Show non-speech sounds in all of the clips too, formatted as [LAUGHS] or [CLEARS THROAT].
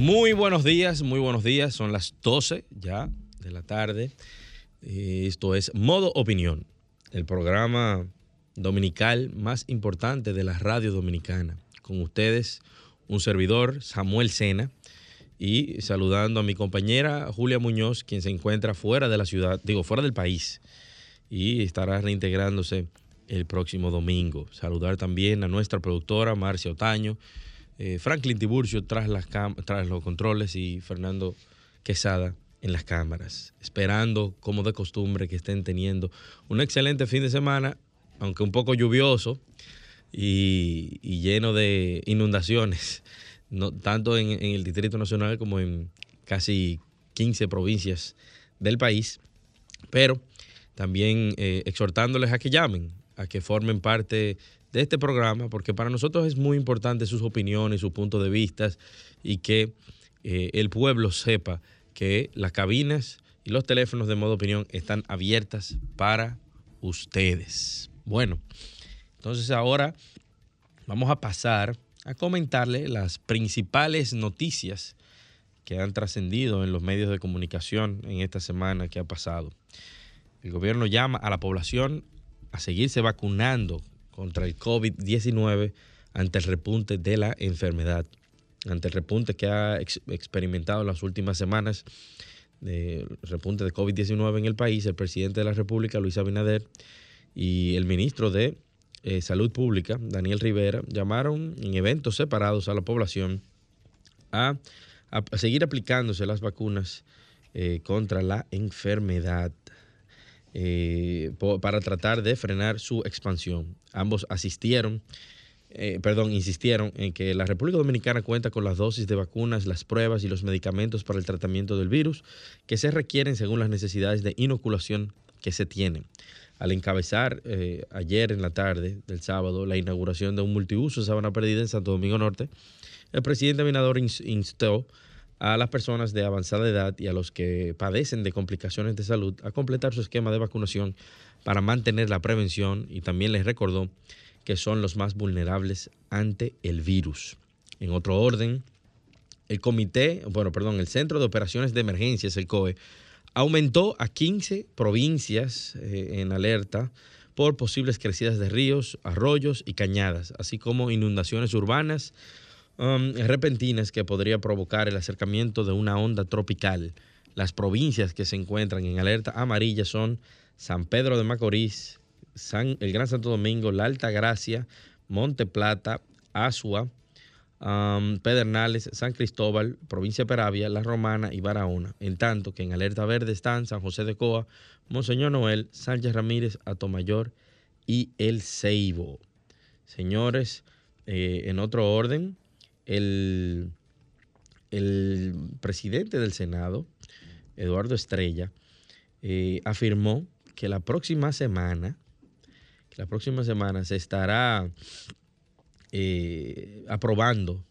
Muy buenos días, muy buenos días. Son las 12 ya de la tarde. Eh, Esto es Modo Opinión, el programa dominical más importante de la radio dominicana. Con ustedes, un servidor, Samuel Sena, y saludando a mi compañera Julia Muñoz, quien se encuentra fuera de la ciudad, digo, fuera del país, y estará reintegrándose el próximo domingo. Saludar también a nuestra productora Marcia Otaño, eh, Franklin Tiburcio tras, las tras los controles y Fernando Quesada en las cámaras, esperando como de costumbre que estén teniendo un excelente fin de semana, aunque un poco lluvioso y, lleno de inundaciones, [LAUGHS] tanto en, en el Distrito Nacional como en casi 15 provincias del país, pero también eh, exhortándoles a que llamen, a que formen parte de este programa, porque para nosotros es muy importante sus opiniones, sus puntos de vista y que eh, el pueblo sepa que las cabinas y los teléfonos de modo opinión están abiertas para ustedes. Bueno, entonces ahora vamos a pasar a comentarle las principales noticias que han trascendido en los medios de comunicación en esta semana que ha pasado. El gobierno llama a la población a seguirse vacunando contra el COVID-19 ante el repunte de la enfermedad, ante el repunte que ha ex- experimentado en las últimas semanas, el repunte de COVID-19 en el país, el presidente de la República, Luis Abinader, y el ministro de eh, Salud Pública, Daniel Rivera, llamaron en eventos separados a la población a seguir aplicándose las vacunas eh, contra la enfermedad eh, para tratar de frenar su expansión. Ambos asistieron, eh, perdón, insistieron en que la República Dominicana cuenta con las dosis de vacunas, las pruebas y los medicamentos para el tratamiento del virus que se requieren según las necesidades de inoculación que se tienen. Al encabezar eh, ayer en la tarde del sábado la inauguración de un multiuso en Sabana Perdida en Santo Domingo Norte, el presidente Abinader ins- instó a las personas de avanzada edad y a los que padecen de complicaciones de salud a completar su esquema de vacunación para mantener la prevención y también les recordó que son los más vulnerables ante el virus. En otro orden, el comité, bueno, perdón, el Centro de Operaciones de Emergencias, el COE, aumentó a 15 provincias eh, en alerta por posibles crecidas de ríos, arroyos y cañadas, así como inundaciones urbanas um, repentinas que podría provocar el acercamiento de una onda tropical. Las provincias que se encuentran en alerta amarilla son San Pedro de Macorís, San- el Gran Santo Domingo, La Alta Gracia, Monte Plata, Asua, um, Pedernales, San Cristóbal, provincia de Peravia, La Romana y Barahona. En tanto que en alerta verde están San José de Coa, Monseñor Noel, Sánchez Ramírez, Atomayor y El Ceibo. Señores, eh, en otro orden, el, el presidente del Senado, Eduardo Estrella, eh, afirmó que la próxima semana, que la próxima semana se estará eh, aprobando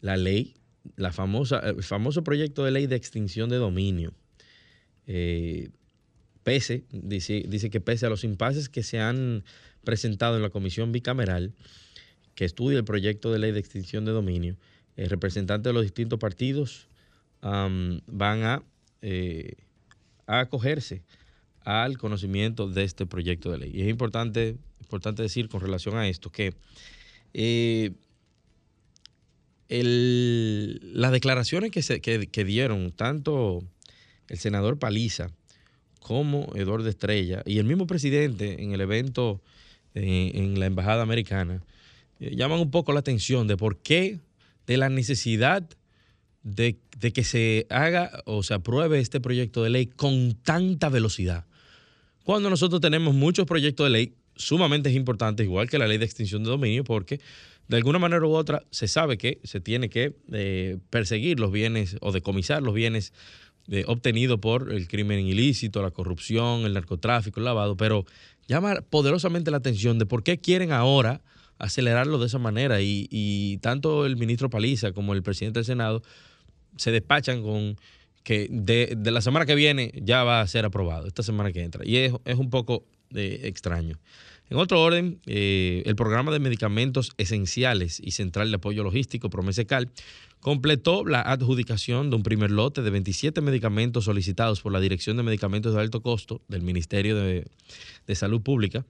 la ley, la famosa, el famoso proyecto de ley de extinción de dominio. Eh, pese, dice, dice que pese a los impases que se han presentado en la comisión bicameral que estudia el proyecto de ley de extinción de dominio, eh, representantes de los distintos partidos van a, eh, a acogerse al conocimiento de este proyecto de ley. Y es importante, importante decir con relación a esto que eh, las declaraciones que, se, que, que dieron tanto el senador Paliza como Eduardo Estrella y el mismo presidente en el evento eh, en la Embajada Americana eh, llaman un poco la atención de por qué, de la necesidad de, de que se haga o se apruebe este proyecto de ley con tanta velocidad. Cuando nosotros tenemos muchos proyectos de ley sumamente importantes, igual que la ley de extinción de dominio, porque de alguna manera u otra se sabe que se tiene que eh, perseguir los bienes o decomisar los bienes eh, obtenidos por el crimen ilícito, la corrupción, el narcotráfico, el lavado, pero llama poderosamente la atención de por qué quieren ahora acelerarlo de esa manera y, tanto el ministro Paliza como el presidente del Senado se despachan con que de, la semana que viene ya va a ser aprobado, esta semana que entra. Y es, un poco eh, extraño. En otro orden, eh, el programa de medicamentos esenciales y central de apoyo logístico, Promesecal, completó la adjudicación de un primer lote de 27 medicamentos solicitados por la Dirección de Medicamentos de Alto Costo del Ministerio de, de Salud Pública.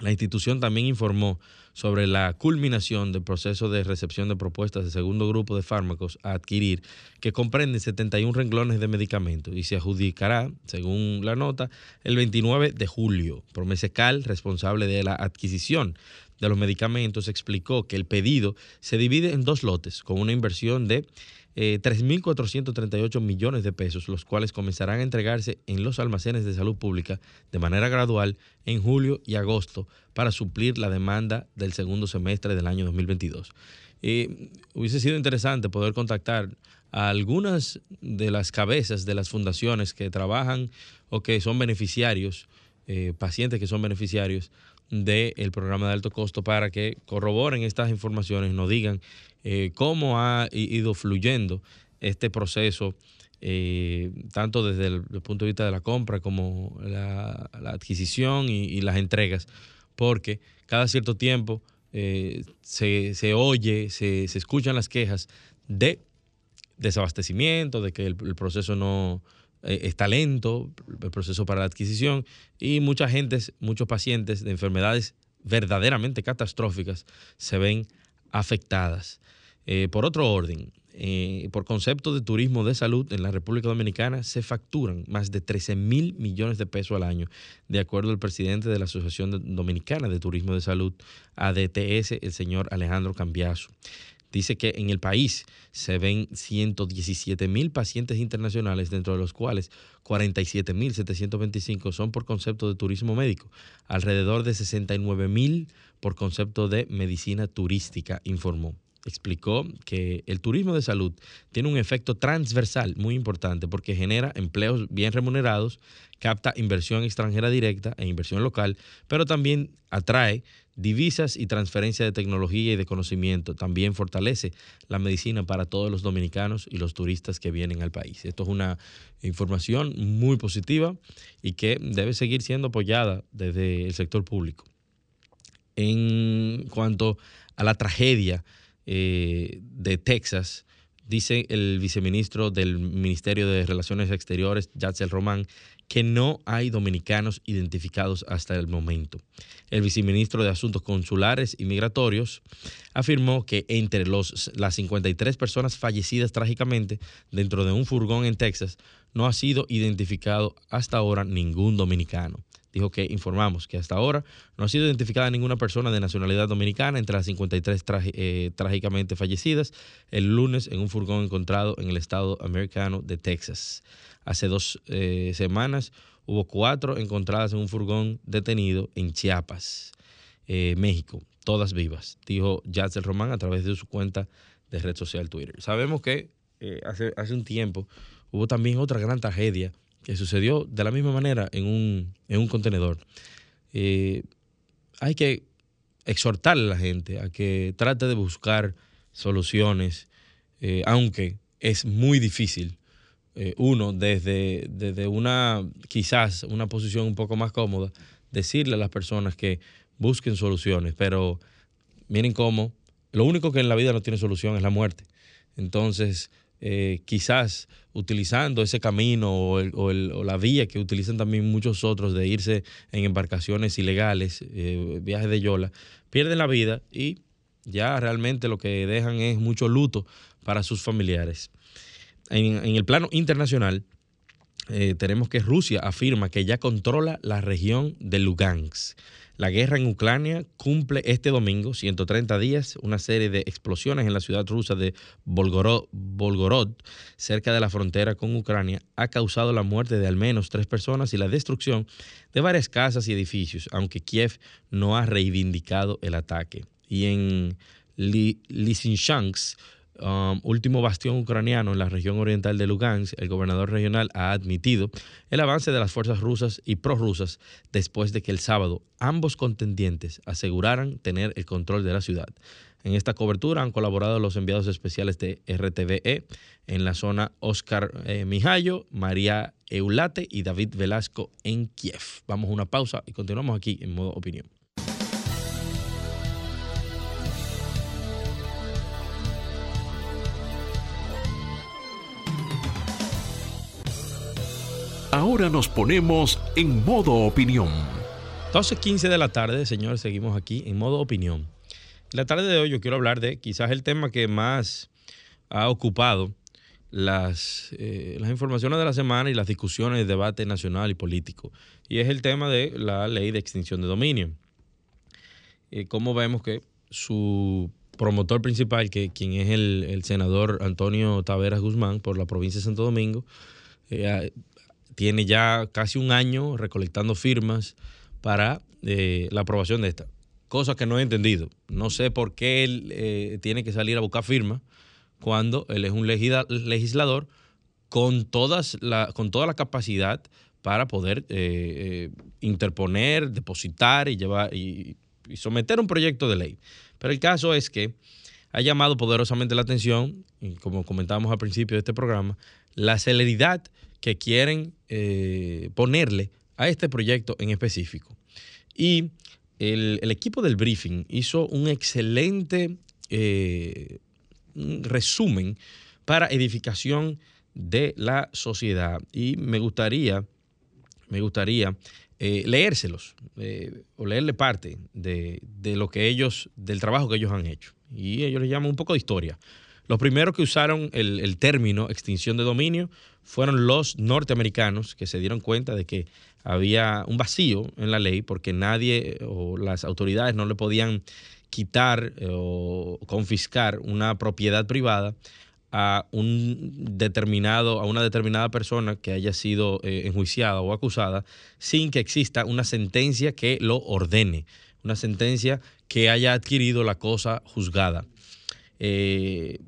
La institución también informó sobre la culminación del proceso de recepción de propuestas de segundo grupo de fármacos a adquirir, que comprende 71 renglones de medicamentos y se adjudicará, según la nota, el 29 de julio. Promesecal, responsable de la adquisición de los medicamentos, explicó que el pedido se divide en dos lotes, con una inversión de 3.438 eh, millones de pesos, los cuales comenzarán a entregarse en los almacenes de salud pública de manera gradual en julio y agosto para suplir la demanda del segundo semestre del año 2022. hubiese sido interesante poder contactar a algunas de las cabezas de las fundaciones que trabajan o que son beneficiarios, eh, pacientes que son beneficiarios del programa de alto costo para que corroboren estas informaciones, nos digan eh, cómo ha ido fluyendo este proceso, eh, tanto desde el, punto de vista de la compra como la, adquisición y, las entregas, porque cada cierto tiempo eh, se, oye, se, escuchan las quejas de desabastecimiento, de que el, proceso no está lento, el proceso para la adquisición, y mucha gente, muchos pacientes de enfermedades verdaderamente catastróficas se ven afectadas. Eh, por otro orden, eh, por concepto de turismo de salud en la República Dominicana se facturan más de 13 mil millones de pesos al año, de acuerdo al presidente de la Asociación Dominicana de Turismo de Salud, ADTS, el señor Alejandro Cambiaso. Dice que en el país se ven 117 mil pacientes internacionales, dentro de los cuales 47 mil 725 son por concepto de turismo médico, alrededor de 69 mil por concepto de medicina turística, informó explicó que el turismo de salud tiene un efecto transversal muy importante porque genera empleos bien remunerados, capta inversión extranjera directa e inversión local, pero también atrae divisas y transferencia de tecnología y de conocimiento. También fortalece la medicina para todos los dominicanos y los turistas que vienen al país. Esto es una información muy positiva y que debe seguir siendo apoyada desde el sector público. En cuanto a la tragedia, eh, de Texas, dice el viceministro del Ministerio de Relaciones Exteriores, Yatzel Román, que no hay dominicanos identificados hasta el momento. El viceministro de Asuntos Consulares y Migratorios afirmó que entre los, las 53 personas fallecidas trágicamente dentro de un furgón en Texas no ha sido identificado hasta ahora ningún dominicano dijo que informamos que hasta ahora no ha sido identificada ninguna persona de nacionalidad dominicana entre las 53 eh, trágicamente fallecidas el lunes en un furgón encontrado en el estado americano de Texas. Hace dos eh, semanas hubo cuatro encontradas en un furgón detenido en Chiapas, eh, México, todas vivas, dijo Yatzel Román a través de su cuenta de red social Twitter. Sabemos que hace, hace un tiempo hubo también otra gran tragedia que sucedió de la misma manera en un, en un contenedor. Eh, hay que exhortar a la gente a que trate de buscar soluciones, eh, aunque es muy difícil. Eh, uno, desde, desde una, quizás una posición un poco más cómoda, decirle a las personas que busquen soluciones, pero miren cómo, lo único que en la vida no tiene solución es la muerte. Entonces, eh, quizás utilizando ese camino o, la vía que utilizan también muchos otros de irse en embarcaciones ilegales, eh, viajes de yola, pierden la vida y ya realmente lo que dejan es mucho luto para sus familiares. En, el plano internacional, eh, tenemos que Rusia afirma que ya controla la región de Lugansk. La guerra en Ucrania cumple este domingo 130 días. Una serie de explosiones en la ciudad rusa de Volgorod, cerca de la frontera con Ucrania, ha causado la muerte de al menos tres personas y la destrucción de varias casas y edificios, aunque Kiev no ha reivindicado el ataque. Y en Lysychansk, um, último bastión ucraniano en la región oriental de Lugansk, el gobernador regional ha admitido el avance de las fuerzas rusas y prorrusas después de que el sábado ambos contendientes aseguraran tener el control de la ciudad. En esta cobertura han colaborado los enviados especiales de RTVE en la zona Oscar eh, María Eulate y David Velasco en Kiev. Vamos a una pausa y continuamos aquí en modo opinión. Ahora nos ponemos en modo opinión. 12.15 de la tarde, señores, seguimos aquí en modo opinión. La tarde de hoy yo quiero hablar de quizás el tema que más ha ocupado las, eh, las informaciones de la semana y las discusiones de debate nacional y político. Y es el tema de la ley de extinción de dominio. Eh, como vemos que su promotor principal, que quien es el, senador Antonio Taveras Guzmán por la provincia de Santo Domingo, eh, tiene ya casi un año recolectando firmas para la aprobación de esta cosa que no he entendido. No sé por qué él eh, tiene que salir a buscar firma cuando él es un legislador con, todas la, con toda la capacidad para poder eh, eh, interponer, depositar y llevar y, someter un proyecto de ley. Pero el caso es que ha llamado poderosamente la atención, y como comentábamos al principio de este programa, la celeridad que quieren ponerle a este proyecto en específico. Y el, equipo del briefing hizo un excelente eh, resumen para edificación de la sociedad y me gustaría, me gustaría eh, leérselos eh, o leerle parte de, lo que ellos, del trabajo que ellos han hecho. Y ellos le llaman un poco de historia. Los primeros que usaron el, término extinción de dominio fueron los norteamericanos que se dieron cuenta de que había un vacío en la ley porque nadie o las autoridades no le podían quitar eh, o confiscar una propiedad privada a un determinado a una determinada persona que haya sido eh, enjuiciada o acusada sin que exista una sentencia que lo ordene, una sentencia que haya adquirido la cosa juzgada. Eh,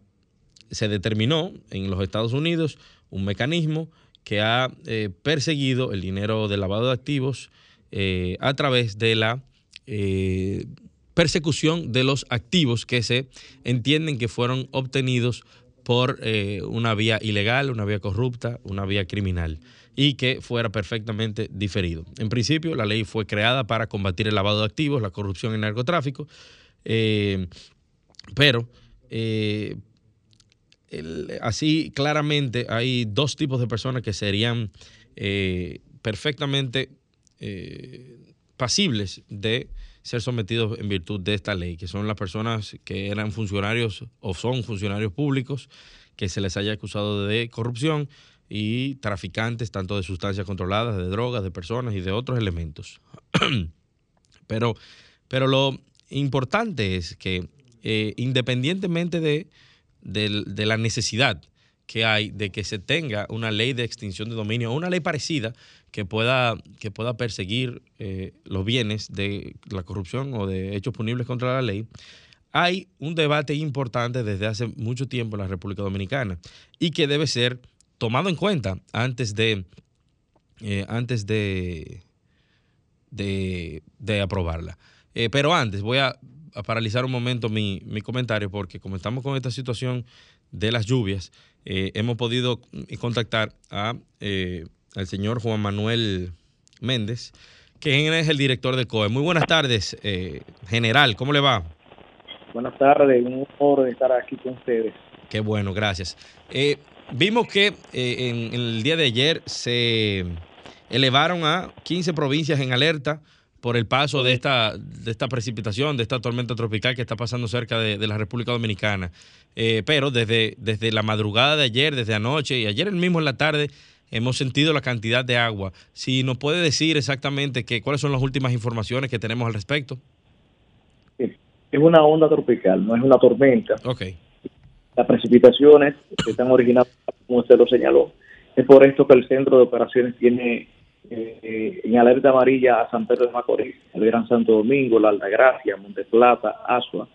se determinó en los Estados Unidos un mecanismo que ha eh, perseguido el dinero del lavado de activos eh, a través de la eh, persecución de los activos que se entienden que fueron obtenidos por una vía ilegal, una vía corrupta, una vía criminal y que fuera perfectamente diferido. En principio, la ley fue creada para combatir el lavado de activos, la corrupción y el narcotráfico, pero así claramente hay dos tipos de personas que serían eh, perfectamente eh, pasibles de ser sometidos en virtud de esta ley, que son las personas que eran funcionarios o son funcionarios públicos que se les haya acusado de corrupción y traficantes tanto de sustancias controladas, de drogas, de personas y de otros elementos. [CLEARS THROAT] pero, pero lo importante es que eh, independientemente de de, la necesidad que hay de que se tenga una ley de extinción de dominio o una ley parecida que pueda, que pueda perseguir eh, los bienes de la corrupción o de hechos punibles contra la ley, hay un debate importante desde hace mucho tiempo en la República Dominicana y que debe ser tomado en cuenta antes de, eh, antes de, de, aprobarla. Eh, pero antes, voy a a paralizar un momento mi, comentario porque como estamos con esta situación de las lluvias, eh, hemos podido contactar a, eh, al señor Juan Manuel Méndez, que es el director de COE. Muy buenas tardes, eh, general, ¿cómo le va? Buenas tardes, un honor estar aquí con ustedes. Qué bueno, gracias. vimos que en, el día de ayer se elevaron a 15 provincias en alerta por el paso de esta, de esta precipitación, de esta tormenta tropical que está pasando cerca de, la República Dominicana. Eh, pero desde, desde la madrugada de ayer, desde anoche y ayer mismo en la tarde, hemos sentido la cantidad de agua. Si nos puede decir exactamente que, cuáles son las últimas informaciones que tenemos al respecto. Es una onda tropical, no es una tormenta. Ok. Las precipitaciones están originadas, como usted lo señaló, es por esto que el centro de operaciones tiene eh, en alerta amarilla a San Pedro de Macorís, el Gran Santo Domingo, la Altagracia, Monte Plata, Asua,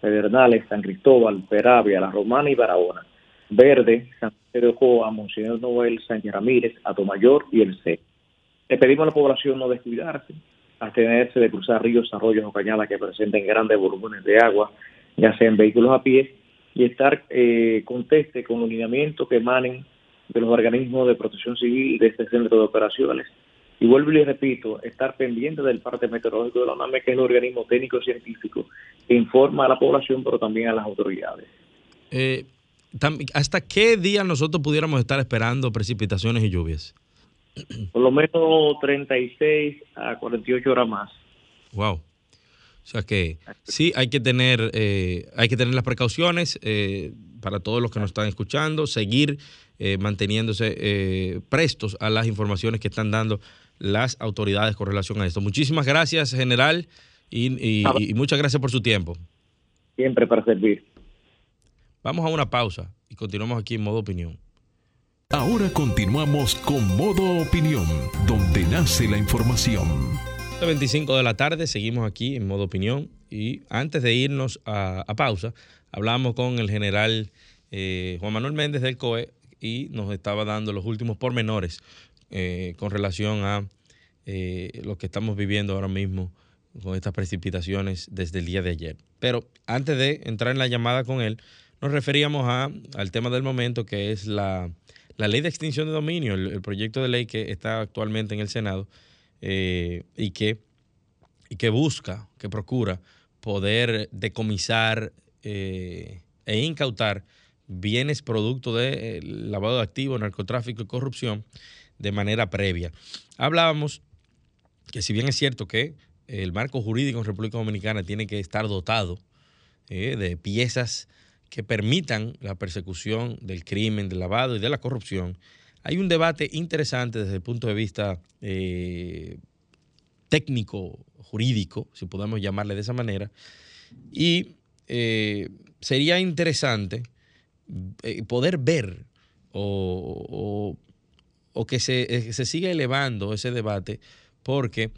Pedernales, San Cristóbal, Peravia, La Romana y Barahona. Verde, San Pedro Joa, Monseñor Noel, Sánchez Ramírez, Atomayor y El C. Le pedimos a la población no descuidarse, abstenerse de cruzar ríos, arroyos o cañadas que presenten grandes volúmenes de agua, ya sea en vehículos a pie, y estar eh, conteste con los lineamientos que emanen de los organismos de protección civil de este centro de operaciones. Y vuelvo y le repito, estar pendiente del parte meteorológico de la UNAME, que es el organismo técnico científico que informa a la población, pero también a las autoridades. Eh, ¿Hasta qué día nosotros pudiéramos estar esperando precipitaciones y lluvias? Por lo menos 36 a 48 horas más. Wow. O sea que sí hay que tener, eh, hay que tener las precauciones eh, para todos los que nos están escuchando, seguir eh, manteniéndose prestos a las informaciones que están dando las autoridades con relación a esto. Muchísimas gracias, general, y, y muchas gracias por su tiempo. Siempre para servir. Vamos a una pausa y continuamos aquí en modo opinión. Ahora continuamos con modo opinión, donde nace la información. 25 de la tarde, seguimos aquí en modo opinión y antes de irnos a, pausa, hablamos con el general eh, Juan Manuel Méndez del COE y nos estaba dando los últimos pormenores eh, con relación a eh, lo que estamos viviendo ahora mismo con estas precipitaciones desde el día de ayer. Pero antes de entrar en la llamada con él, nos referíamos a, al tema del momento que es la la ley de extinción de dominio, el, proyecto de ley que está actualmente en el Senado eh, y, que, y que busca, que procura poder decomisar e incautar bienes producto de eh, lavado de activos, narcotráfico y corrupción de manera previa. Hablábamos que si bien es cierto que el marco jurídico en República Dominicana tiene que estar dotado de piezas que permitan la persecución del crimen, del lavado y de la corrupción, hay un debate interesante desde el punto de vista eh, técnico, jurídico, si podemos llamarle de esa manera, y eh, sería interesante eh, poder ver o, que se, se siga elevando ese debate, porque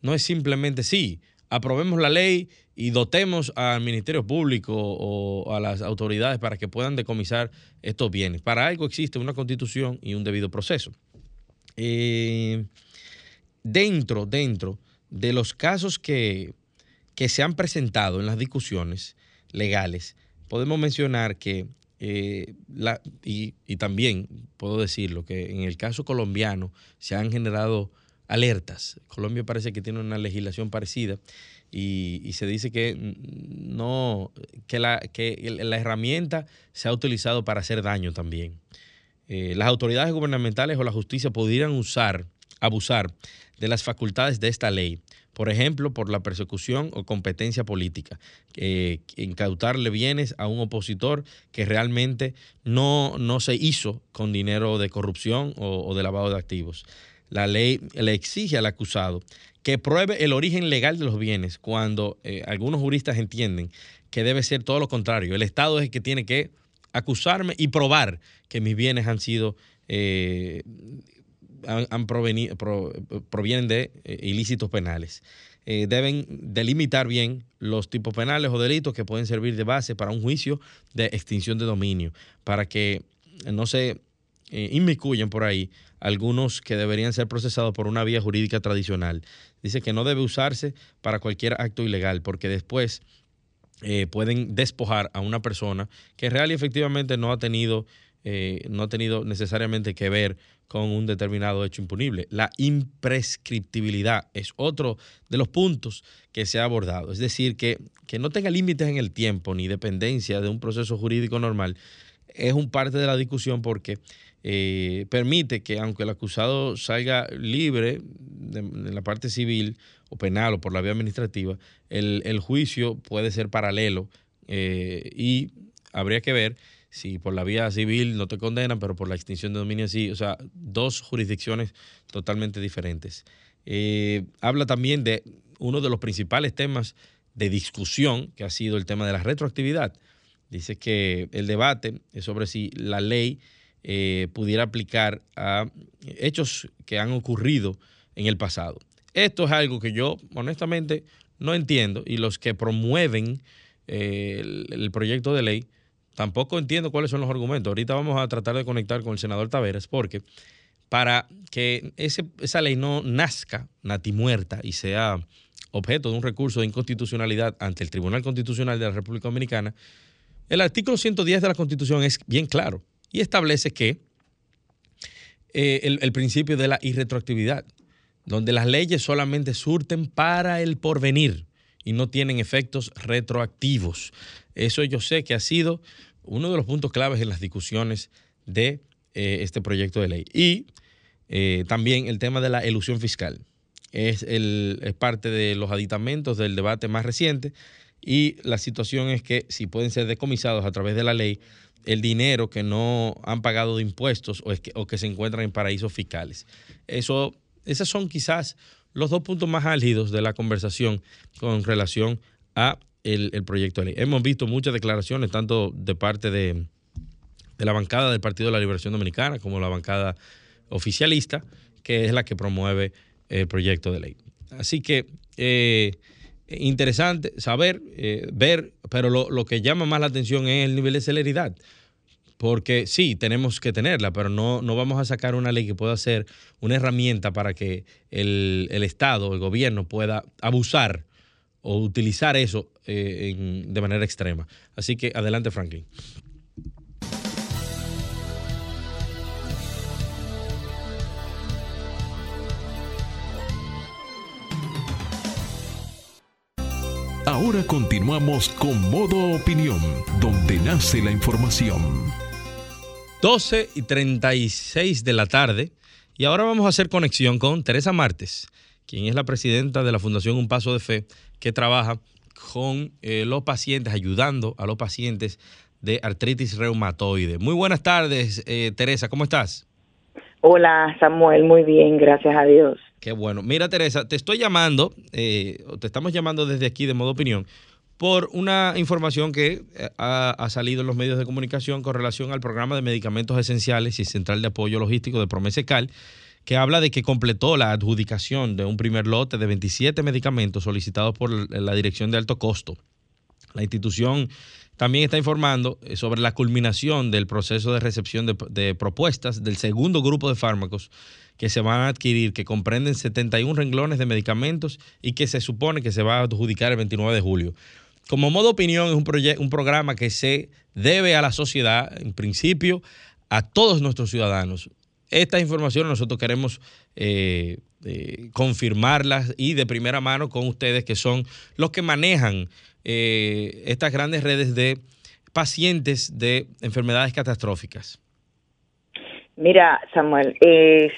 no es simplemente sí, aprobemos la ley y dotemos al Ministerio Público o a las autoridades para que puedan decomisar estos bienes. Para algo existe una constitución y un debido proceso. Eh, dentro, dentro de los casos que, se han presentado en las discusiones legales, podemos mencionar que, eh, y también puedo decirlo, que en el caso colombiano se han generado alertas. Colombia parece que tiene una legislación parecida y, se dice que no que la, que la herramienta se ha utilizado para hacer daño también. Eh, las autoridades gubernamentales o la justicia pudieran usar, abusar de las facultades de esta ley, por ejemplo, por la persecución o competencia política, eh, incautarle bienes a un opositor que realmente no, no se hizo con dinero de corrupción o de lavado de activos. La ley le exige al acusado que pruebe el origen legal de los bienes cuando eh, algunos juristas entienden que debe ser todo lo contrario. El Estado es el que tiene que acusarme y probar que mis bienes han sido eh, han, provienen de eh, ilícitos penales. deben delimitar bien los tipos penales o delitos que pueden servir de base para un juicio de extinción de dominio, para que no se inmiscuyen por ahí algunos que deberían ser procesados por una vía jurídica tradicional. Dice que no debe usarse para cualquier acto ilegal, porque después eh, pueden despojar a una persona que real y efectivamente no ha tenido, eh, no ha tenido necesariamente que ver con un determinado hecho impunible. La imprescriptibilidad es otro de los puntos que se ha abordado. Es decir, que, que no tenga límites en el tiempo ni dependencia de un proceso jurídico normal es un parte de la discusión porque eh, permite que aunque el acusado salga libre de, la parte civil o penal o por la vía administrativa, el, juicio puede ser paralelo eh, y habría que ver si por la vía civil no te condenan, pero por la extinción de dominio sí, o sea, dos jurisdicciones totalmente diferentes. Eh, habla también de uno de los principales temas de discusión, que ha sido el tema de la retroactividad. Dice que el debate es sobre si la ley eh, pudiera aplicar a hechos que han ocurrido en el pasado. Esto es algo que yo honestamente no entiendo y los que promueven eh, el, proyecto de ley, tampoco entiendo cuáles son los argumentos. Ahorita vamos a tratar de conectar con el senador Taveras porque para que esa ley no nazca natimuerta y sea objeto de un recurso de inconstitucionalidad ante el Tribunal Constitucional de la República Dominicana, el artículo 110 de la Constitución es bien claro y establece que eh, el, principio de la irretroactividad, donde las leyes solamente surten para el porvenir y no tienen efectos retroactivos. Eso yo sé que ha sido uno de los puntos claves en las discusiones de eh, este proyecto de ley. Y eh, también el tema de la elusión fiscal. Es, el, es parte de los aditamentos del debate más reciente y la situación es que si pueden ser decomisados a través de la ley, el dinero que no han pagado de impuestos o, que, o que se encuentran en paraísos fiscales. Eso, esos son quizás los dos puntos más álgidos de la conversación con relación a el, proyecto de ley. Hemos visto muchas declaraciones, tanto de parte de, la bancada del Partido de la Liberación Dominicana como la bancada oficialista, que es la que promueve el proyecto de ley. Así que eh, interesante saber, eh, ver, pero lo, lo, que llama más la atención es el nivel de celeridad porque sí, tenemos que tenerla, pero no, no vamos a sacar una ley que pueda ser una herramienta para que el, el Estado, el gobierno pueda abusar o utilizar eso eh, de manera extrema. Así que adelante, Franklin. Ahora continuamos con Modo Opinión, donde nace la información. 12 y 36 de la tarde. Y ahora vamos a hacer conexión con Teresa Martes, quien es la presidenta de la Fundación Un Paso de Fe, que trabaja con eh, los pacientes, ayudando a los pacientes de artritis reumatoide. Muy buenas tardes, eh, Teresa, ¿cómo estás? Hola, Samuel, muy bien, gracias a Dios. Qué bueno. Mira, Teresa, te estoy llamando, eh, te estamos llamando desde aquí de modo opinión, por una información que eh, ha, salido en los medios de comunicación con relación al programa de medicamentos esenciales y central de apoyo logístico de Promesecal, que habla de que completó la adjudicación de un primer lote de 27 medicamentos solicitados por la Dirección de Alto Costo. La institución también está informando eh, sobre la culminación del proceso de recepción de, propuestas del segundo grupo de fármacos que se van a adquirir, que comprenden 71 renglones de medicamentos y que se supone que se va a adjudicar el 29 de julio. Como modo opinión, es un, un programa que se debe a la sociedad, en principio, a todos nuestros ciudadanos. Estas informaciones nosotros queremos eh, eh, confirmarlas y de primera mano con ustedes, que son los que manejan eh, estas grandes redes de pacientes de enfermedades catastróficas. Mira, Samuel,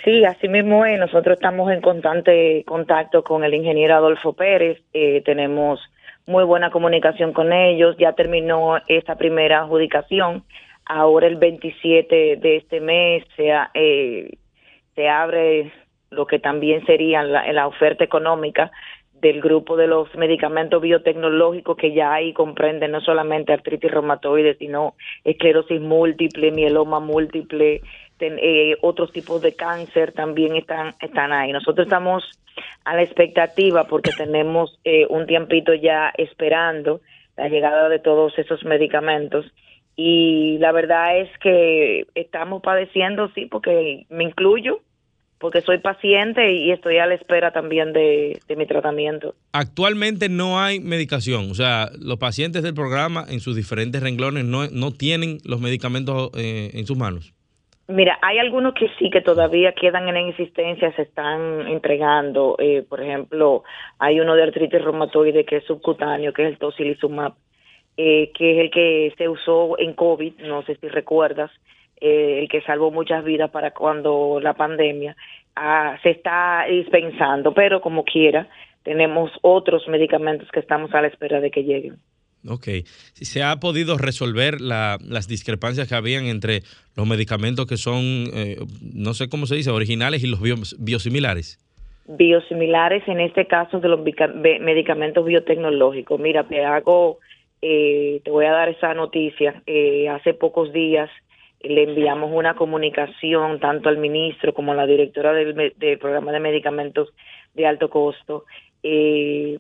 sí, así mismo es. Nosotros estamos en constante contacto con el ingeniero Adolfo Pérez. tenemos muy buena comunicación con ellos, ya terminó esta primera adjudicación, ahora el 27 de este mes se, eh, abre lo que también sería la, la oferta económica del grupo de los medicamentos biotecnológicos que ya ahí comprenden no solamente artritis reumatoide, sino esclerosis múltiple, mieloma múltiple, eh, otros tipos de cáncer también están, están ahí. Nosotros estamos a la expectativa porque tenemos eh, un tiempito ya esperando la llegada de todos esos medicamentos y la verdad es que estamos padeciendo, sí, porque me incluyo, porque soy paciente y estoy a la espera también de, mi tratamiento. Actualmente no hay medicación, o sea, los pacientes del programa en sus diferentes renglones no, no tienen los medicamentos eh, en sus manos. Mira, hay algunos que sí que todavía quedan en existencia, se están entregando. Eh, por ejemplo, hay uno de artritis reumatoide que es subcutáneo, que es el tocilizumab, eh, que es el que se usó en COVID, no sé si recuerdas, eh, el que salvó muchas vidas para cuando la pandemia. Ah, se está dispensando, pero como quiera, tenemos otros medicamentos que estamos a la espera de que lleguen. Ok. ¿Se ha podido resolver las discrepancias que habían entre los medicamentos que son, eh, no sé cómo se dice, originales y los biosimilares? Biosimilares, en este caso de los medicamentos biotecnológicos. Mira, te hago, eh, te voy a dar esa noticia. Eh, hace pocos días le enviamos una comunicación tanto al ministro como a la directora del, del programa de medicamentos de alto costo. Eh,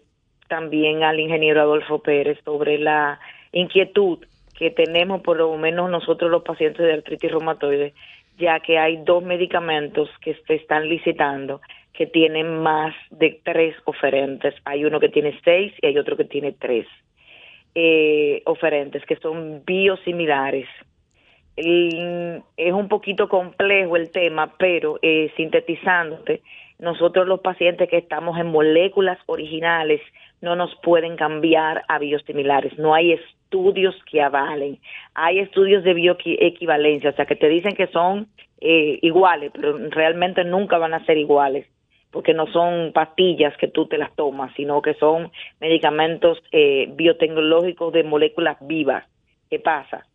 también al ingeniero Adolfo Pérez sobre la inquietud que tenemos por lo menos nosotros los pacientes de artritis reumatoide, ya que hay dos medicamentos que se están licitando que tienen más de tres oferentes. Hay uno que tiene seis y hay otro que tiene tres eh, oferentes, que son biosimilares. es un poquito complejo el tema, pero eh, sintetizándote, nosotros los pacientes que estamos en moléculas originales no nos pueden cambiar a biosimilares. No hay estudios que avalen. Hay estudios de bioequivalencia, o sea, que te dicen que son eh, iguales, pero realmente nunca van a ser iguales porque no son pastillas que tú te las tomas, sino que son medicamentos eh, biotecnológicos de moléculas vivas. ¿Qué pasa?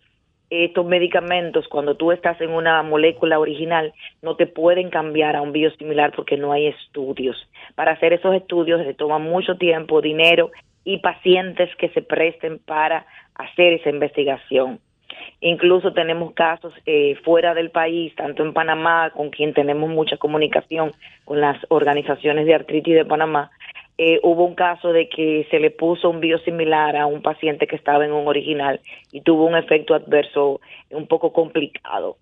Estos medicamentos, cuando tú estás en una molécula original, no te pueden cambiar a un biosimilar porque no hay estudios. Para hacer esos estudios se toma mucho tiempo, dinero y pacientes que se presten para hacer esa investigación. Incluso tenemos casos eh, fuera del país, tanto en Panamá, con quien tenemos mucha comunicación con las organizaciones de artritis de Panamá. Eh, hubo un caso de que se le puso un biosimilar a un paciente que estaba en un original y tuvo un efecto adverso un poco complicado.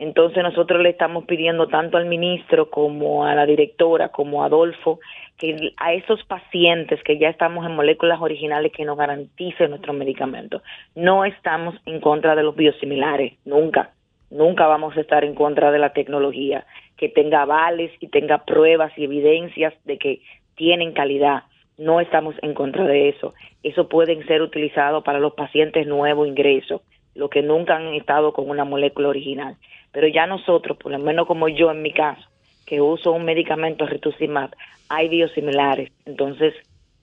Entonces nosotros le estamos pidiendo tanto al ministro como a la directora como a Adolfo que a esos pacientes que ya estamos en moléculas originales que nos garanticen nuestros medicamentos. No estamos en contra de los biosimilares, nunca. Nunca vamos a estar en contra de la tecnología, que tenga avales y tenga pruebas y evidencias de que tienen calidad. No estamos en contra de eso. Eso pueden ser utilizado para los pacientes nuevos ingresos, los que nunca han estado con una molécula original. Pero ya nosotros, por lo menos como yo en mi caso, que uso un medicamento rituximab, hay biosimilares. Entonces,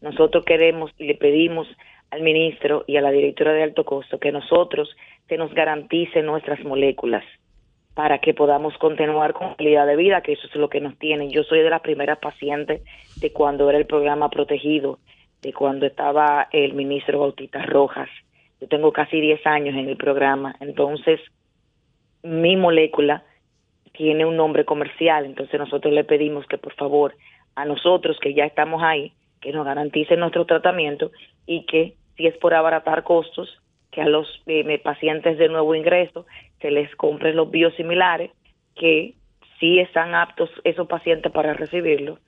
nosotros queremos y le pedimos al ministro y a la directora de alto costo que nosotros se nos garantice nuestras moléculas para que podamos continuar con calidad de vida, que eso es lo que nos tienen. Yo soy de las primeras pacientes de cuando era el programa protegido, de cuando estaba el ministro Bautista Rojas. Yo tengo casi 10 años en el programa, entonces mi molécula tiene un nombre comercial, entonces nosotros le pedimos que por favor a nosotros que ya estamos ahí, que nos garanticen nuestro tratamiento y que si es por abaratar costos, que a los eh, pacientes de nuevo ingreso se les compren los biosimilares, que sí están aptos esos pacientes para recibirlo.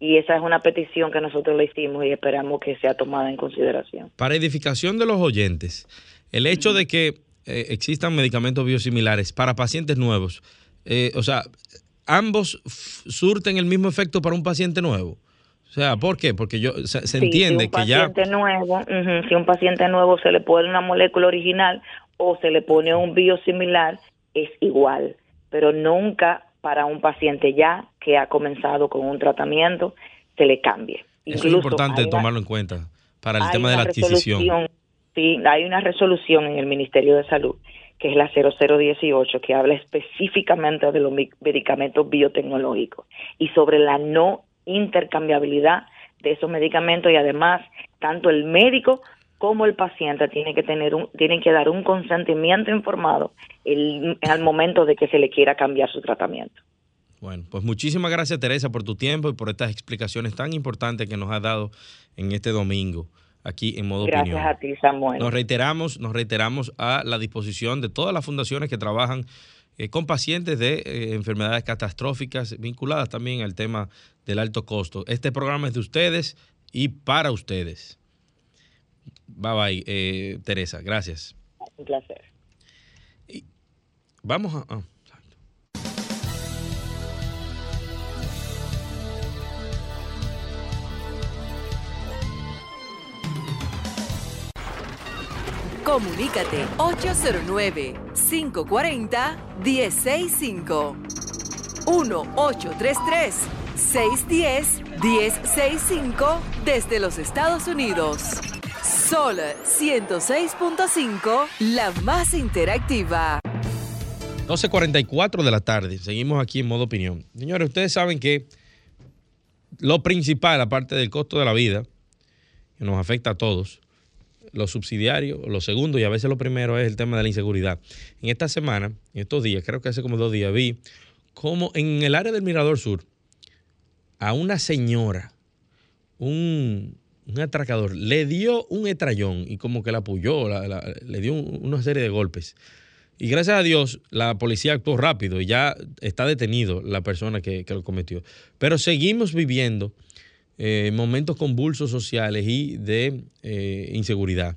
Y esa es una petición que nosotros le hicimos y esperamos que sea tomada en consideración. Para edificación de los oyentes, el hecho de que eh, existan medicamentos biosimilares para pacientes nuevos, eh, o sea, ambos surten el mismo efecto para un paciente nuevo. O sea, ¿por qué? Porque yo se, entiende que ya... Nuevo, si un paciente nuevo se le pone una molécula original o se le pone un biosimilar, es igual, pero nunca para un paciente ya que ha comenzado con un tratamiento se le cambie. Eso es importante tomarlo en cuenta para el tema de la adquisición. Sí, hay una resolución en el Ministerio de Salud que es la 0018, que habla específicamente de los medicamentos biotecnológicos y sobre la no intercambiabilidad de esos medicamentos y además tanto el médico como el paciente tiene que tener un, tienen que dar un consentimiento informado el, al momento de que se le quiera cambiar su tratamiento. Bueno, pues muchísimas gracias Teresa por tu tiempo y por estas explicaciones tan importantes que nos has dado en este domingo aquí en modo Gracias opinión. a ti, Samuel. Nos reiteramos, nos reiteramos a la disposición de todas las fundaciones que trabajan eh, con pacientes de eh, enfermedades catastróficas vinculadas también al tema del alto costo. Este programa es de ustedes y para ustedes. Bye bye, eh, Teresa. Gracias. Un placer. vamos a... Ah. Comunícate 809-540-1065. 1-833-610-1065 desde los Estados Unidos. Sol 106.5, la más interactiva. 12.44 de la tarde. Seguimos aquí en modo opinión. Señores, ustedes saben que lo principal, aparte del costo de la vida, que nos afecta a todos, lo subsidiario, lo segundo y a veces lo primero es el tema de la inseguridad. En esta semana, en estos días, creo que hace como dos días, vi como en el área del Mirador Sur, a una señora, un, atracador, le dio un estrellón y como que la apoyó, le dio una serie de golpes. Y gracias a Dios, la policía actuó rápido y ya está detenido la persona que, lo cometió. Pero seguimos viviendo eh, momentos convulsos sociales y de eh, inseguridad.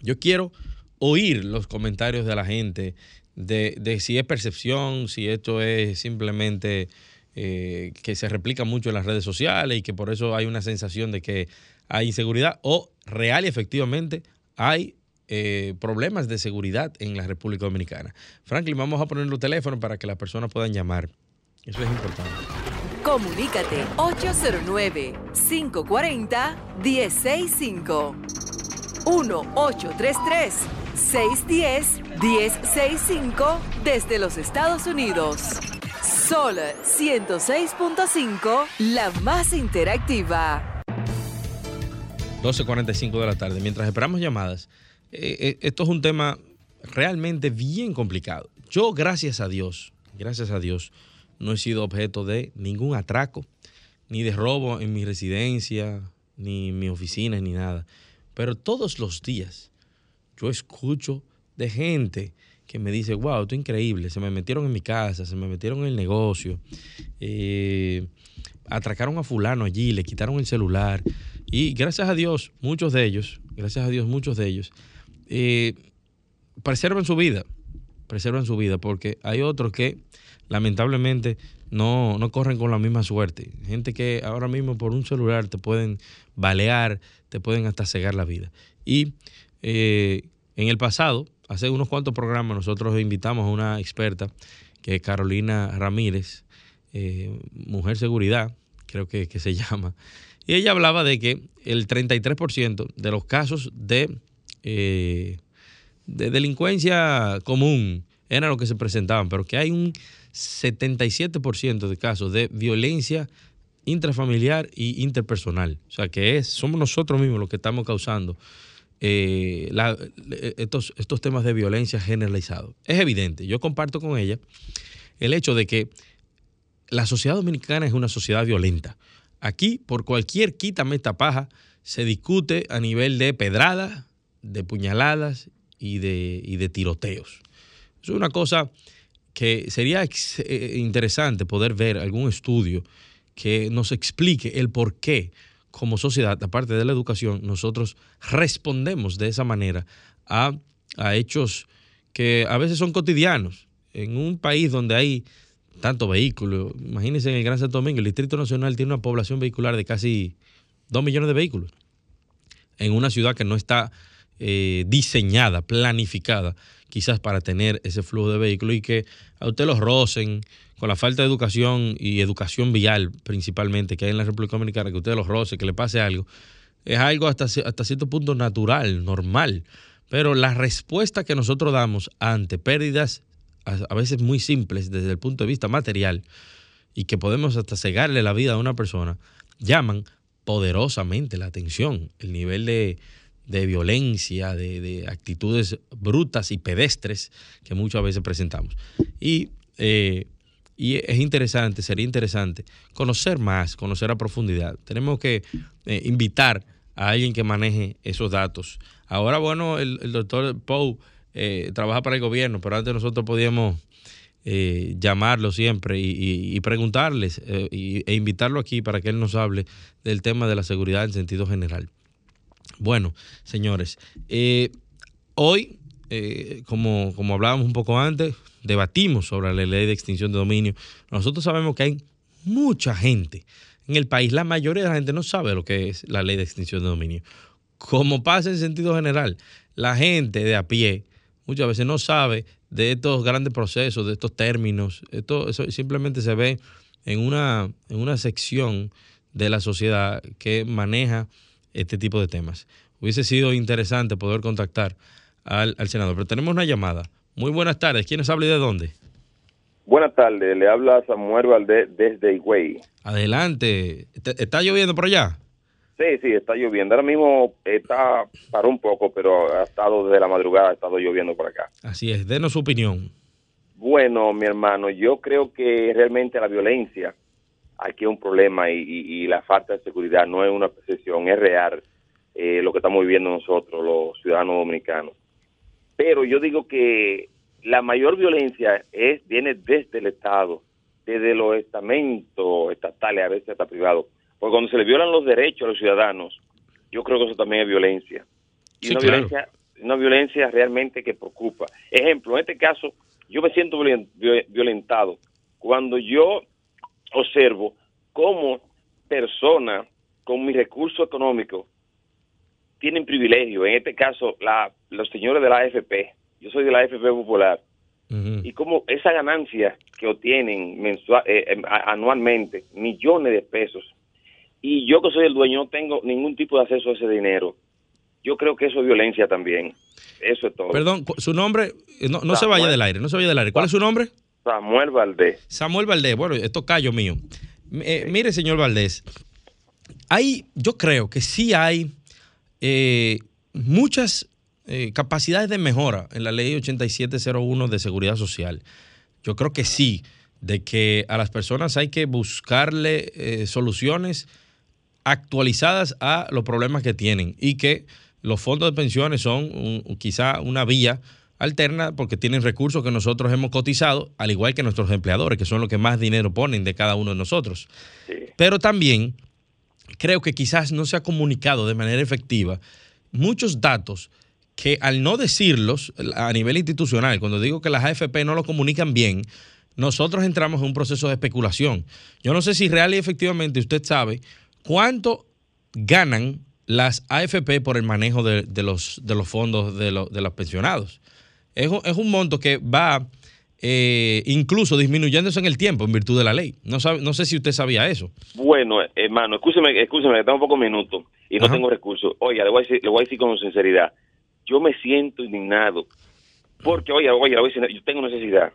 Yo quiero oír los comentarios de la gente de, si es percepción, si esto es simplemente eh, que se replica mucho en las redes sociales y que por eso hay una sensación de que hay inseguridad o real y efectivamente hay eh, problemas de seguridad en la República Dominicana. Franklin, vamos a poner los teléfonos para que las personas puedan llamar. Eso es importante. Comunícate 809-540-1065. 1-833-610-1065 desde los Estados Unidos. Sol 106.5, la más interactiva. 12.45 de la tarde. Mientras esperamos llamadas, eh, eh, esto es un tema realmente bien complicado. Yo, gracias a Dios, gracias a Dios, no he sido objeto de ningún atraco, ni de robo en mi residencia, ni en mi oficina, ni nada. Pero todos los días yo escucho de gente que me dice, wow, esto es increíble, se me metieron en mi casa, se me metieron en el negocio, eh, atracaron a fulano allí, le quitaron el celular. Y gracias a Dios, muchos de ellos, gracias a Dios, muchos de ellos eh, preservan su vida, preservan su vida, porque hay otros que lamentablemente no, corren con la misma suerte. Gente que ahora mismo por un celular te pueden balear, te pueden hasta cegar la vida. Y eh, en el pasado, hace unos cuantos programas, nosotros invitamos a una experta que es Carolina Ramírez, eh, Mujer Seguridad, creo que, que se [LAUGHS] llama, y ella hablaba de que el 33% de los casos de eh, de delincuencia común era lo que se presentaban, pero que hay un 77% de casos de violencia intrafamiliar y interpersonal. O sea, que es, somos nosotros mismos los que estamos causando eh, estos, estos temas de violencia generalizados. Es evidente, yo comparto con ella el hecho de que la sociedad dominicana es una sociedad violenta. Aquí, por cualquier quítame esta paja, se discute a nivel de pedrada, de puñaladas y de, de tiroteos. Es una cosa que sería eh, interesante poder ver algún estudio que nos explique el por qué como sociedad, aparte de la educación, nosotros respondemos de esa manera a, hechos que a veces son cotidianos. En un país donde hay tanto vehículos, imagínense en el Gran Santo Domingo, el Distrito Nacional tiene una población vehicular de casi 2 millones de vehículos. En una ciudad que no está eh, diseñada, planificada, quizás para tener ese flujo de vehículos y que a usted los rocen con la falta de educación y educación vial principalmente que hay en la República Dominicana, que usted los roce, que le pase algo, es algo hasta, hasta cierto punto natural, normal. Pero la respuesta que nosotros damos ante pérdidas a, veces muy simples desde el punto de vista material y que podemos hasta cegarle la vida a una persona, llaman poderosamente la atención. El nivel de, de violencia, de, actitudes brutas y pedestres que muchas veces presentamos. Y, eh, y es interesante, sería interesante conocer más, conocer a profundidad. Tenemos que eh, invitar a alguien que maneje esos datos. Ahora, bueno, el, doctor Pou eh, trabaja para el gobierno, pero antes nosotros podíamos llamarlo siempre y, preguntarles e invitarlo aquí para que él nos hable del tema de la seguridad en sentido general. Bueno, señores, eh, hoy, eh, como, como hablábamos un poco antes, debatimos sobre la ley de extinción de dominio. Nosotros sabemos que hay mucha gente en el país, la mayoría de la gente no sabe lo que es la ley de extinción de dominio. Como pasa en sentido general, la gente de a pie muchas veces no sabe de estos grandes procesos, de estos términos. Esto simplemente se ve en una, en una sección de la sociedad que maneja este tipo de temas. Hubiese sido interesante poder contactar al, senador, pero tenemos una llamada. Muy buenas tardes. ¿Quién nos habla y de dónde? Buenas tardes, le habla Samuel Valdés desde Higüey. Adelante. ¿Está lloviendo por allá? Sí, sí, está lloviendo. Ahora mismo está para un poco, pero ha estado desde la madrugada, ha estado lloviendo por acá. Así es, denos su opinión. Bueno, mi hermano, yo creo que realmente la violencia aquí hay un problema y, y- y la falta de seguridad no es una percepción, es real eh, lo que estamos viviendo nosotros, los ciudadanos dominicanos. Pero yo digo que la mayor violencia es viene desde el Estado, desde los estamentos estatales, a veces hasta privados. Porque cuando se le violan los derechos a los ciudadanos, yo creo que eso también es violencia. Y Sí, una claro. violencia una violencia realmente que preocupa. Ejemplo, en este caso, yo me siento violen- viol- violentado cuando yo observo cómo personas con mi recurso económico tienen privilegio. En este caso, la, los señores de la AFP. Yo soy de la AFP Popular. Y como esa ganancia que obtienen mensua- eh, a- anualmente, millones de pesos, y yo que soy el dueño no tengo ningún tipo de acceso a ese dinero, yo creo que eso es violencia también. Eso es todo. Perdón, su nombre, eh, no, se vaya del aire, no se vaya del aire. ¿Cuál es su nombre? Samuel Valdés. Samuel Valdés, bueno, esto callo mío. Eh, mire, señor Valdés, hay, yo creo que sí hay eh, muchas eh, capacidades de mejora en la ley 8701 de seguridad social. Yo creo que sí, de que a las personas hay que buscarle soluciones actualizadas a los problemas que tienen y que los fondos de pensiones son quizá una vía alterna porque tienen recursos que nosotros hemos cotizado, al igual que nuestros empleadores, que son los que más dinero ponen de cada uno de nosotros. Sí. Pero también creo que quizás no se ha comunicado de manera efectiva muchos datos que al no decirlos a nivel institucional, cuando digo que las AFP no lo comunican bien, nosotros entramos en un proceso de especulación. Yo no sé si real y efectivamente usted sabe cuánto ganan las AFP por el manejo de, de los, de los fondos de, lo- de los pensionados. Es un, es un monto que va eh, incluso disminuyéndose en el tiempo en virtud de la ley. No, sabe- no sé si usted sabía eso. Bueno, hermano, escúcheme, escúcheme, que tengo pocos minutos y no Ajá. tengo recursos. Oiga, le voy, a decir, le voy a decir con sinceridad, yo me siento indignado porque, oiga, oiga, le voy a decir, yo tengo necesidad.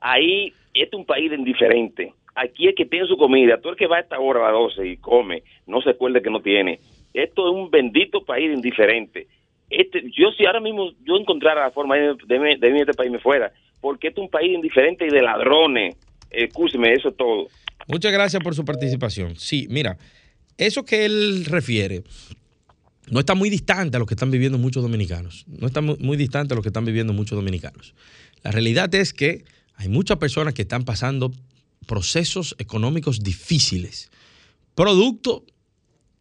Ahí, este es un país indiferente. Aquí es que tiene su comida. Todo el que va a esta hora a las 12 y come, no se acuerde que no tiene. Esto es un bendito país indiferente. Este, yo si ahora mismo yo encontrara la forma de, de, de este país me fuera, porque este es un país indiferente y de ladrones. Escúcheme, eso es todo. Muchas gracias por su participación. Sí, mira, eso que él refiere no está muy distante a lo que están viviendo muchos dominicanos. No está mu- muy distante a lo que están viviendo muchos dominicanos. La realidad es que hay muchas personas que están pasando procesos económicos difíciles, producto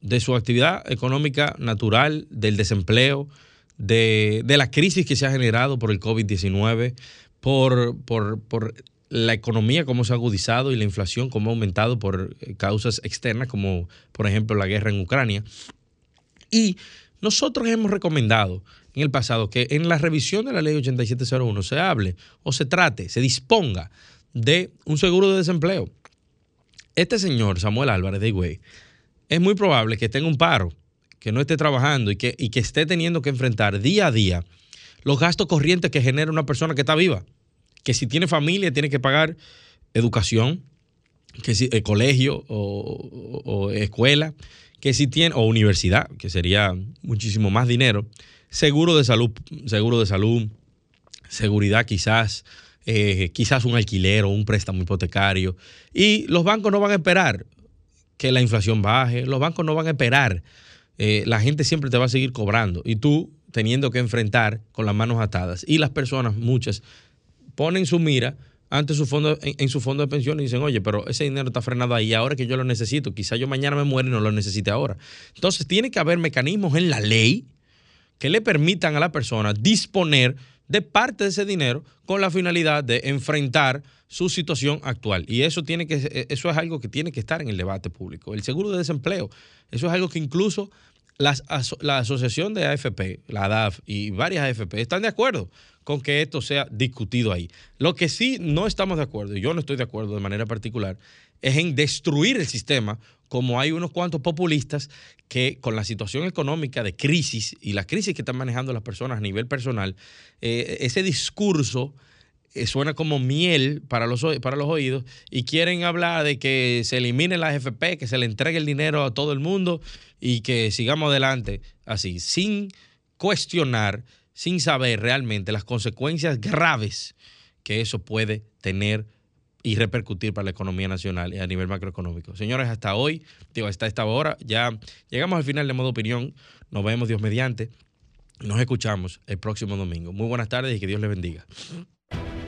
de su actividad económica natural, del desempleo, de, de la crisis que se ha generado por el COVID-19, por, por, por la economía cómo se ha agudizado y la inflación cómo ha aumentado por eh, causas externas, como por ejemplo la guerra en Ucrania. Y nosotros hemos recomendado en el pasado que en la revisión de la ley 8701 se hable o se trate, se disponga de un seguro de desempleo. Este señor, Samuel Álvarez de Higüey, es muy probable que tenga un paro, que no esté trabajando y que, y que esté teniendo que enfrentar día a día los gastos corrientes que genera una persona que está viva. Que si tiene familia tiene que pagar educación, que si eh, colegio o escuela, que si tiene, o universidad, que sería muchísimo más dinero, seguro de salud, seguro de salud, seguridad quizás, eh, quizás un alquiler o un préstamo hipotecario. Y los bancos no van a esperar que la inflación baje, los bancos no van a esperar. Eh, la gente siempre te va a seguir cobrando y tú teniendo que enfrentar con las manos atadas. Y las personas, muchas, ponen su mira ante su fondo, en, su fondo de pensión y dicen, oye, pero ese dinero está frenado ahí, ahora que yo lo necesito, quizá yo mañana me muero y no lo necesite ahora. Entonces tiene que haber mecanismos en la ley que le permitan a la persona disponer de parte de ese dinero con la finalidad de enfrentar su situación actual. Y eso tiene que eso es algo que tiene que estar en el debate público. El seguro de desempleo, eso es algo que incluso las la asociación de AFP, la ADAF y varias AFP están de acuerdo con que esto sea discutido ahí. Lo que sí no estamos de acuerdo, y yo no estoy de acuerdo de manera particular, es en destruir el sistema como hay unos cuantos populistas que con la situación económica de crisis y la crisis que están manejando las personas a nivel personal, eh, ese discurso eh, suena como miel para los, oídos y quieren hablar de que se eliminen las FP, que se le entregue el dinero a todo el mundo y que sigamos adelante así, sin cuestionar, sin saber realmente las consecuencias graves que eso puede tener y repercutir para la economía nacional y a nivel macroeconómico. Señores, hasta hoy, digo, hasta esta hora, ya llegamos al final de modo opinión. Nos vemos, Dios mediante. Nos escuchamos el próximo domingo. Muy buenas tardes y que Dios les bendiga.